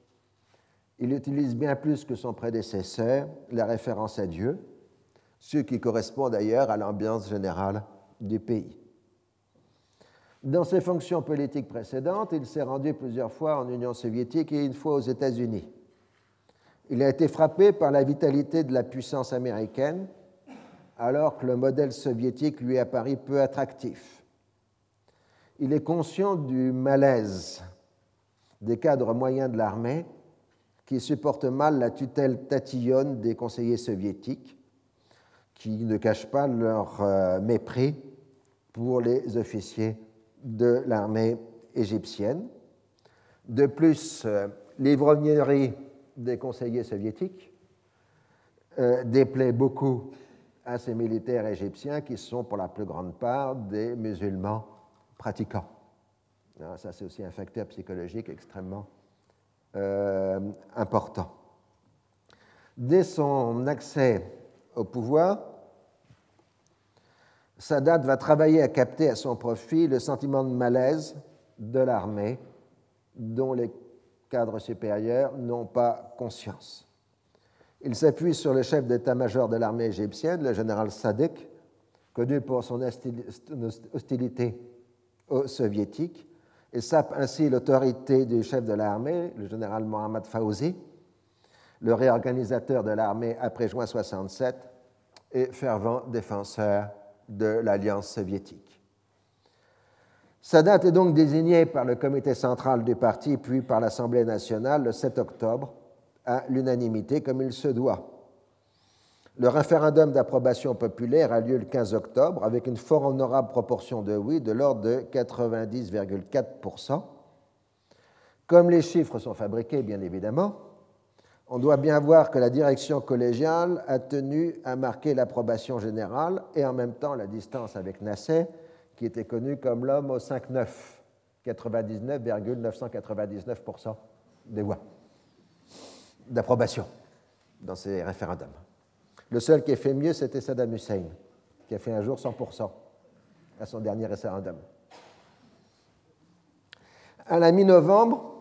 Il utilise bien plus que son prédécesseur la référence à Dieu, ce qui correspond d'ailleurs à l'ambiance générale du pays. Dans ses fonctions politiques précédentes, il s'est rendu plusieurs fois en Union soviétique et une fois aux États-Unis. Il a été frappé par la vitalité de la puissance américaine, alors que le modèle soviétique lui apparut peu attractif. Il est conscient du malaise des cadres moyens de l'armée qui supportent mal la tutelle tatillonne des conseillers soviétiques, qui ne cachent pas leur euh, mépris pour les officiers de l'armée égyptienne. De plus, euh, l'ivrognerie des conseillers soviétiques euh, déplaît beaucoup à ces militaires égyptiens qui sont pour la plus grande part des musulmans pratiquants. Ah, ça, c'est aussi un facteur psychologique extrêmement important. Dès son accès au pouvoir, Sadat va travailler à capter à son profit le sentiment de malaise de l'armée dont les cadres supérieurs n'ont pas conscience. Il s'appuie sur le chef d'état-major de l'armée égyptienne, le général Sadek, connu pour son hostilité aux soviétiques, et sape ainsi l'autorité du chef de l'armée, le général Mohammad Fawzi, le réorganisateur de l'armée après juin 67 et fervent défenseur de l'Alliance soviétique. Sadat est donc désigné par le comité central du parti puis par l'Assemblée nationale le 7 octobre à l'unanimité comme il se doit. Le référendum d'approbation populaire a lieu le 15 octobre avec une fort honorable proportion de oui de l'ordre de 90,4%. Comme les chiffres sont fabriqués, bien évidemment, on doit bien voir que la direction collégiale a tenu à marquer l'approbation générale et en même temps la distance avec Nasser qui était connu comme l'homme au 5-9, 99,999% des voix d'approbation dans ces référendums. Le seul qui a fait mieux, c'était Saddam Hussein, qui a fait un jour 100% à son dernier référendum. À la mi-novembre,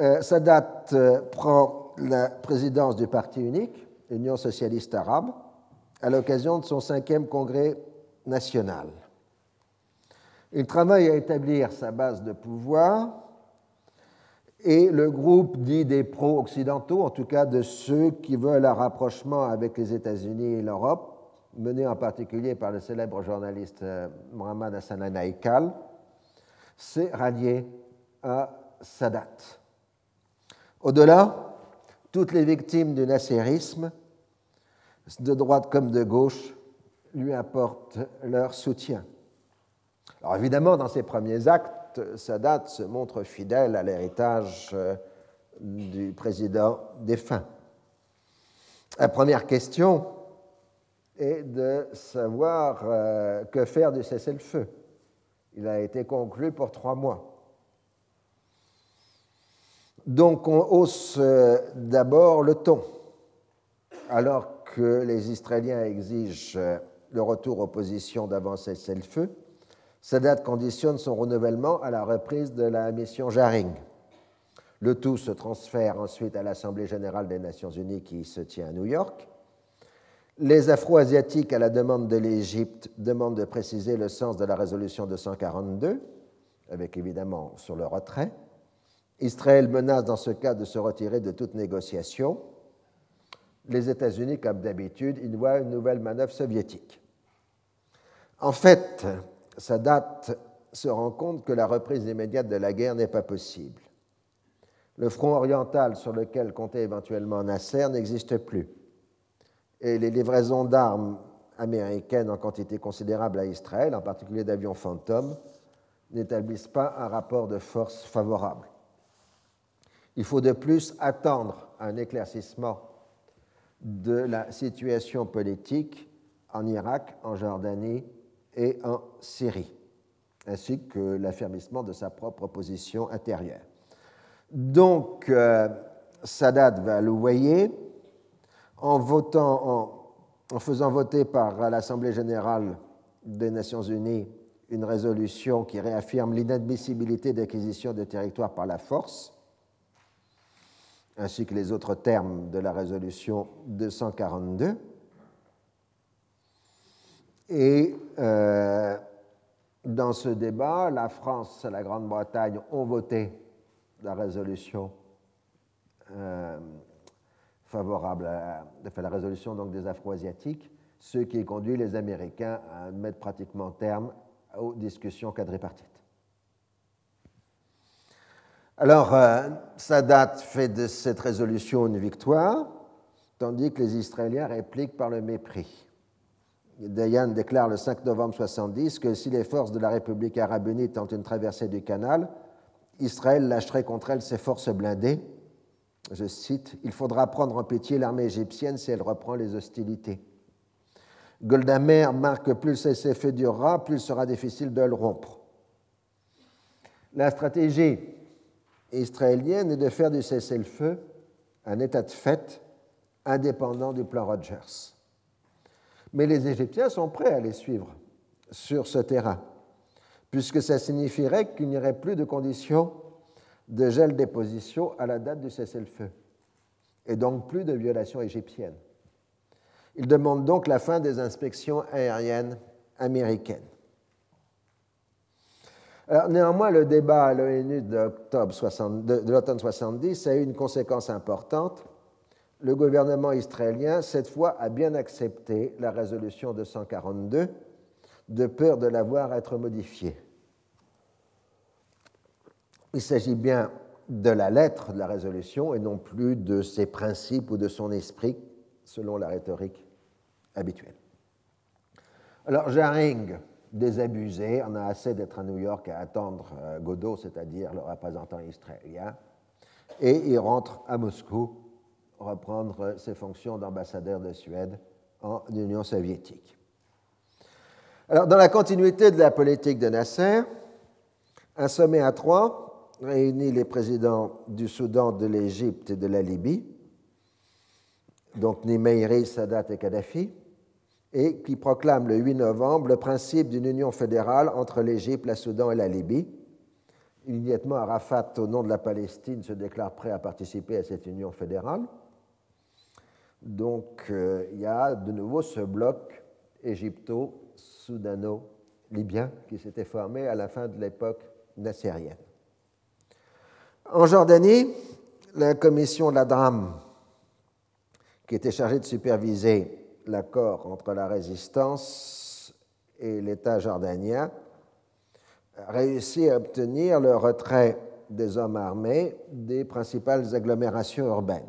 euh, Sadat euh, prend la présidence du Parti unique, Union socialiste arabe, à l'occasion de son cinquième congrès national. Il travaille à établir sa base de pouvoir et le groupe dit des pro-occidentaux, en tout cas de ceux qui veulent un rapprochement avec les États-Unis et l'Europe, mené en particulier par le célèbre journaliste euh, Mohammad Hassan Anaïkal, s'est rallié à Sadat. Au-delà, toutes les victimes du nasserisme, de droite comme de gauche, lui apportent leur soutien. Alors évidemment, dans ses premiers actes, Sadat se montre fidèle à l'héritage euh, du président défunt. La première question est de savoir euh, que faire du cessez-le-feu. Il a été conclu pour trois mois. Donc on hausse euh, d'abord le ton, alors que les Israéliens exigent le retour aux positions d'avant cessez-le-feu. Sadat conditionne son renouvellement à la reprise de la mission Jaring. Le tout se transfère ensuite à l'Assemblée générale des Nations unies qui se tient à New York. Les Afro-Asiatiques, à la demande de l'Égypte, demandent de préciser le sens de la résolution 242, avec évidemment sur le retrait. Israël menace dans ce cas de se retirer de toute négociation. Les États-Unis, comme d'habitude, y voient une nouvelle manœuvre soviétique. En fait, Sadat se rend compte que la reprise immédiate de la guerre n'est pas possible. Le front oriental sur lequel comptait éventuellement Nasser n'existe plus. Et les livraisons d'armes américaines en quantité considérable à Israël, en particulier d'avions fantômes, n'établissent pas un rapport de force favorable. Il faut de plus attendre un éclaircissement de la situation politique en Irak, en Jordanie et en Syrie, ainsi que l'affermissement de sa propre position intérieure. Donc, euh, Sadat va louvoyer en, votant, en, faisant voter par l'Assemblée générale des Nations unies une résolution qui réaffirme l'inadmissibilité d'acquisition de territoires par la force, ainsi que les autres termes de la résolution 242. Et euh, dans ce débat, la France et la Grande-Bretagne ont voté la résolution euh, favorable à la résolution donc, des Afro-Asiatiques, ce qui conduit les Américains à mettre pratiquement terme aux discussions quadripartites. Alors, euh, Sadat fait de cette résolution une victoire, tandis que les Israéliens répliquent par le mépris. Dayan déclare le 5 novembre 1970 que si les forces de la République arabe unie tentent une traversée du canal, Israël lâcherait contre elle ses forces blindées. Je cite Il faudra prendre en pitié l'armée égyptienne si elle reprend les hostilités. Goldamer marque plus le cessez-feu durera, plus il sera difficile de le rompre. La stratégie israélienne est de faire du cessez-le-feu un état de fait indépendant du plan Rogers. Mais les Égyptiens sont prêts à les suivre sur ce terrain puisque ça signifierait qu'il n'y aurait plus de conditions de gel des positions à la date du cessez-le-feu, et donc plus de violations égyptiennes. Il demande donc la fin des inspections aériennes américaines. Néanmoins, le débat à l'ONU de, de l'automne 70 a eu une conséquence importante. Le gouvernement israélien, cette fois, a bien accepté la résolution 242 de peur de la voir être modifiée. Il s'agit bien de la lettre de la résolution et non plus de ses principes ou de son esprit, selon la rhétorique habituelle. Alors, Jaring, désabusé, en a assez d'être à New York à attendre euh, Godot, c'est-à-dire le représentant israélien, et il rentre à Moscou reprendre ses fonctions d'ambassadeur de Suède en Union soviétique. Alors, dans la continuité de la politique de Nasser, un sommet à trois réunit les présidents du Soudan, de l'Égypte et de la Libye, donc Nimeiri, Sadat et Kadhafi, et qui proclame le 8 novembre le principe d'une union fédérale entre l'Égypte, le Soudan et la Libye. Immédiatement, Arafat, au nom de la Palestine, se déclare prêt à participer à cette union fédérale. Donc, euh, il y a de nouveau ce bloc égypto soudano-libyen qui s'était formé à la fin de l'époque nassérienne. En Jordanie, la commission de la drame, qui était chargée de superviser l'accord entre la résistance et l'État jordanien, a réussi à obtenir le retrait des hommes armés des principales agglomérations urbaines.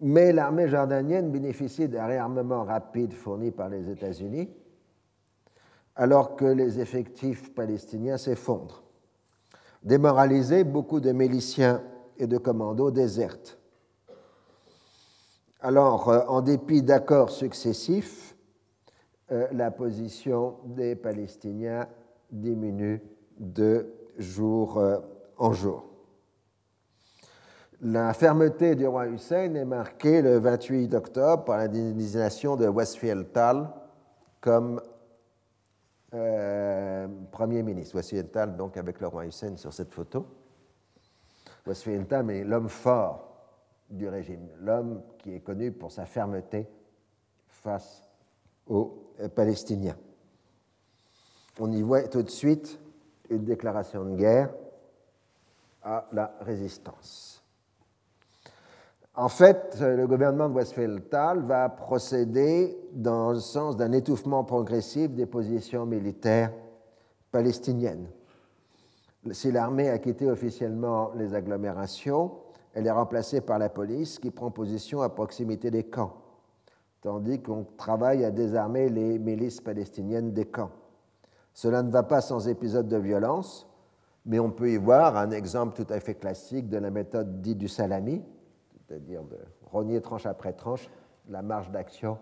Mais l'armée jordanienne bénéficie d'un réarmement rapide fourni par les États-Unis, alors que les effectifs palestiniens s'effondrent. Démoralisés, beaucoup de miliciens et de commandos désertent. Alors, euh, en dépit d'accords successifs, euh, la position des Palestiniens diminue de jour euh, en jour. La fermeté du roi Hussein est marquée le 28 octobre par la désignation de Westfield Tal comme Premier ministre. Westfield Tal, donc, avec le roi Hussein sur cette photo. Westfield Tal est l'homme fort du régime, l'homme qui est connu pour sa fermeté face aux Palestiniens. On y voit tout de suite une déclaration de guerre à la résistance. En fait, le gouvernement de Westphal va procéder dans le sens d'un étouffement progressif des positions militaires palestiniennes. Si l'armée a quitté officiellement les agglomérations, elle est remplacée par la police qui prend position à proximité des camps, tandis qu'on travaille à désarmer les milices palestiniennes des camps. Cela ne va pas sans épisode de violence, mais on peut y voir un exemple tout à fait classique de la méthode dite du salami, c'est-à-dire de rogner tranche après tranche la marge d'action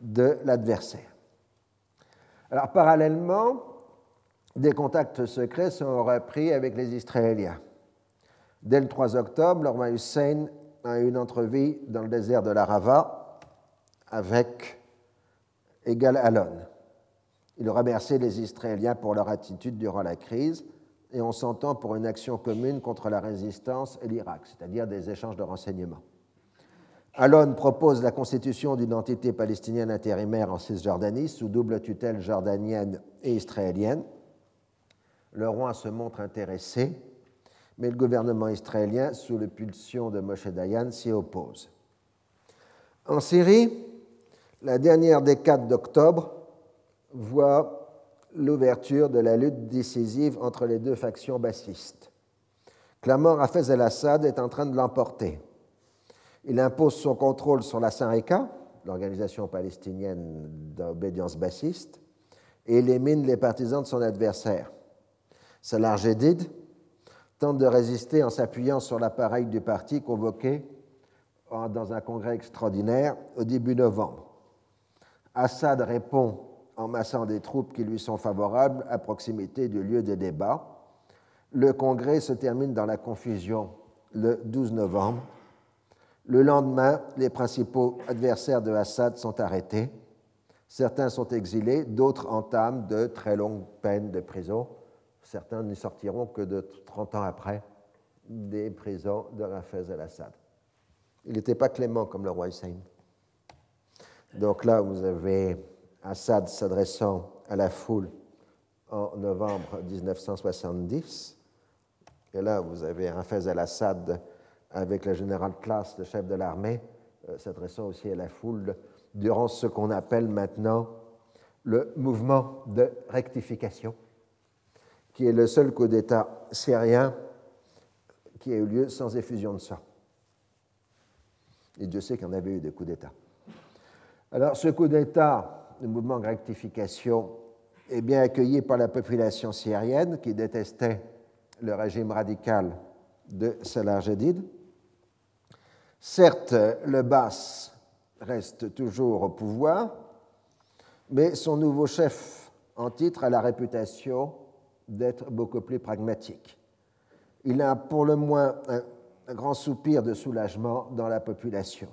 de l'adversaire. Alors parallèlement, des contacts secrets sont repris avec les Israéliens. Dès le 3 octobre, roi Hussein a eu une entrevue dans le désert de l'Arava avec Egal Alon. Il remercié les Israéliens pour leur attitude durant la crise et on s'entend pour une action commune contre la résistance et l'Irak, c'est-à-dire des échanges de renseignements. Alon propose la constitution d'une entité palestinienne intérimaire en Cisjordanie sous double tutelle jordanienne et israélienne. Le roi se montre intéressé, mais le gouvernement israélien, sous l'impulsion de Moshe Dayan, s'y oppose. En Syrie, la dernière décade d'octobre voit l'ouverture de la lutte décisive entre les deux factions bassistes. Clamant Hafez el-Assad est en train de l'emporter. Il impose son contrôle sur la Sarika, l'organisation palestinienne d'obédience bassiste, et élimine les partisans de son adversaire. Salah Jedid tente de résister en s'appuyant sur l'appareil du parti convoqué dans un congrès extraordinaire au début novembre. Assad répond en massant des troupes qui lui sont favorables à proximité du lieu des débats. Le congrès se termine dans la confusion le 12 novembre. Le lendemain, les principaux adversaires de Assad sont arrêtés. Certains sont exilés, d'autres entament de très longues peines de prison. Certains n'y sortiront que de 30 ans après des prisons de Rafez el-Assad. Il n'était pas clément comme le roi Hussein. Donc là, vous avez Assad s'adressant à la foule en novembre 1970. Et là, vous avez Hafez al-Assad avec le général Klass, le chef de l'armée, euh, s'adressant aussi à la foule durant ce qu'on appelle maintenant le mouvement de rectification, qui est le seul coup d'État syrien qui a eu lieu sans effusion de sang. Et Dieu sait qu'il y en avait eu des coups d'État. Alors, ce coup d'État le mouvement de rectification est bien accueilli par la population syrienne qui détestait le régime radical de Salah Jadid. Certes, le Bas reste toujours au pouvoir, mais son nouveau chef en titre a la réputation d'être beaucoup plus pragmatique. Il a pour le moins un grand soupir de soulagement dans la population.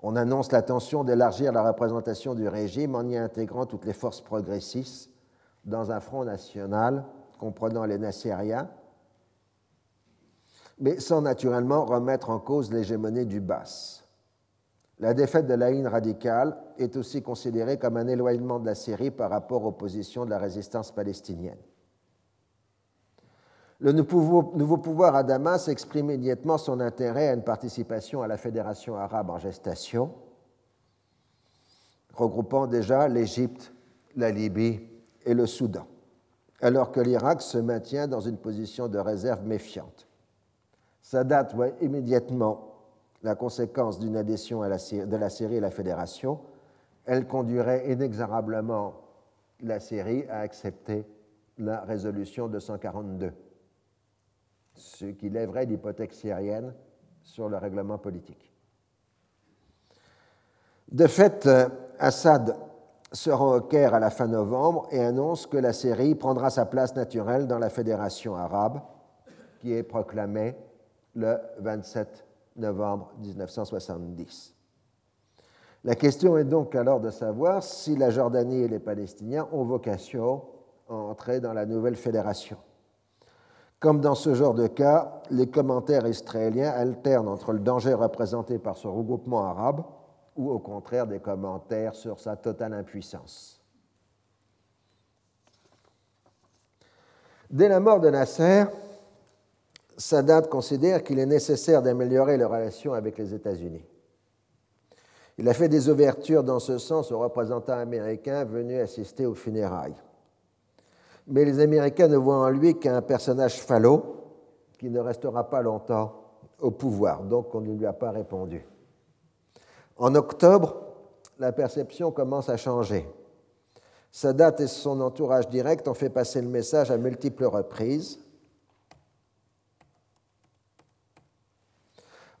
On annonce l'intention d'élargir la représentation du régime en y intégrant toutes les forces progressistes dans un front national comprenant les Nassériens, mais sans naturellement remettre en cause l'hégémonie du Bas. La défaite de l'Aïn radicale est aussi considérée comme un éloignement de la Syrie par rapport aux positions de la résistance palestinienne. Le nouveau pouvoir à Damas exprime immédiatement son intérêt à une participation à la Fédération arabe en gestation, regroupant déjà l'Égypte, la Libye et le Soudan, alors que l'Irak se maintient dans une position de réserve méfiante. Sadat voit immédiatement la conséquence d'une adhésion de la Syrie à la Fédération. Elle conduirait inexorablement la Syrie à accepter la résolution 242 ce qui lèverait l'hypothèque syrienne sur le règlement politique. De fait, euh, Assad se rend au Caire à la fin novembre et annonce que la Syrie prendra sa place naturelle dans la Fédération arabe, qui est proclamée le 27 novembre 1970. La question est donc alors de savoir si la Jordanie et les Palestiniens ont vocation à entrer dans la nouvelle fédération. Comme dans ce genre de cas, les commentaires israéliens alternent entre le danger représenté par ce regroupement arabe ou au contraire des commentaires sur sa totale impuissance. Dès la mort de Nasser, Sadat considère qu'il est nécessaire d'améliorer les relations avec les États-Unis. Il a fait des ouvertures dans ce sens aux représentants américains venus assister aux funérailles. Mais les Américains ne voient en lui qu'un personnage falot qui ne restera pas longtemps au pouvoir, donc on ne lui a pas répondu. En octobre, la perception commence à changer. Sadat et son entourage direct ont fait passer le message à multiples reprises.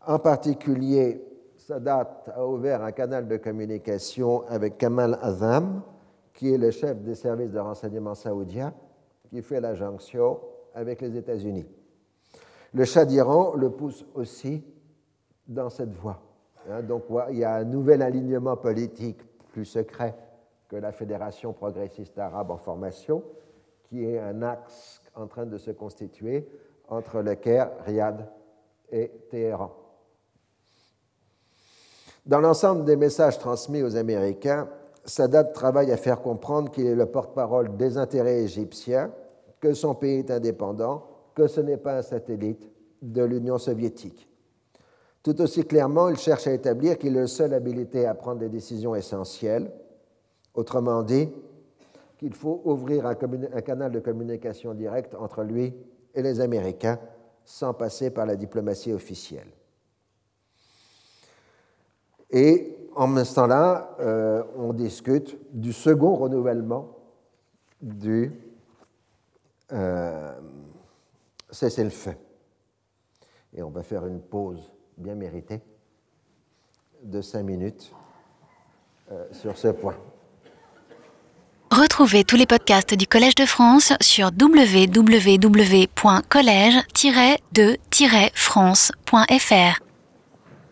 En particulier, Sadat a ouvert un canal de communication avec Kamal Azam, qui est le chef des services de renseignement saoudien, qui fait la jonction avec les États-Unis. Le Shah d'Iran le pousse aussi dans cette voie. Hein, donc il y a un nouvel alignement politique plus secret que la Fédération progressiste arabe en formation, qui est un axe en train de se constituer entre le Caire, Riyad et Téhéran. Dans l'ensemble des messages transmis aux Américains, Sadat travaille à faire comprendre qu'il est le porte-parole des intérêts égyptiens, que son pays est indépendant, que ce n'est pas un satellite de l'Union soviétique. Tout aussi clairement, il cherche à établir qu'il est le seul habilité à prendre des décisions essentielles. Autrement dit, qu'il faut ouvrir un, canal de communication direct entre lui et les Américains sans passer par la diplomatie officielle. Et en ce temps-là, euh, on discute du second renouvellement du euh, cessez-le-feu. Et on va faire une pause bien méritée de cinq minutes euh, sur ce point. Retrouvez tous les podcasts du Collège de France sur www.collège-de-france.fr.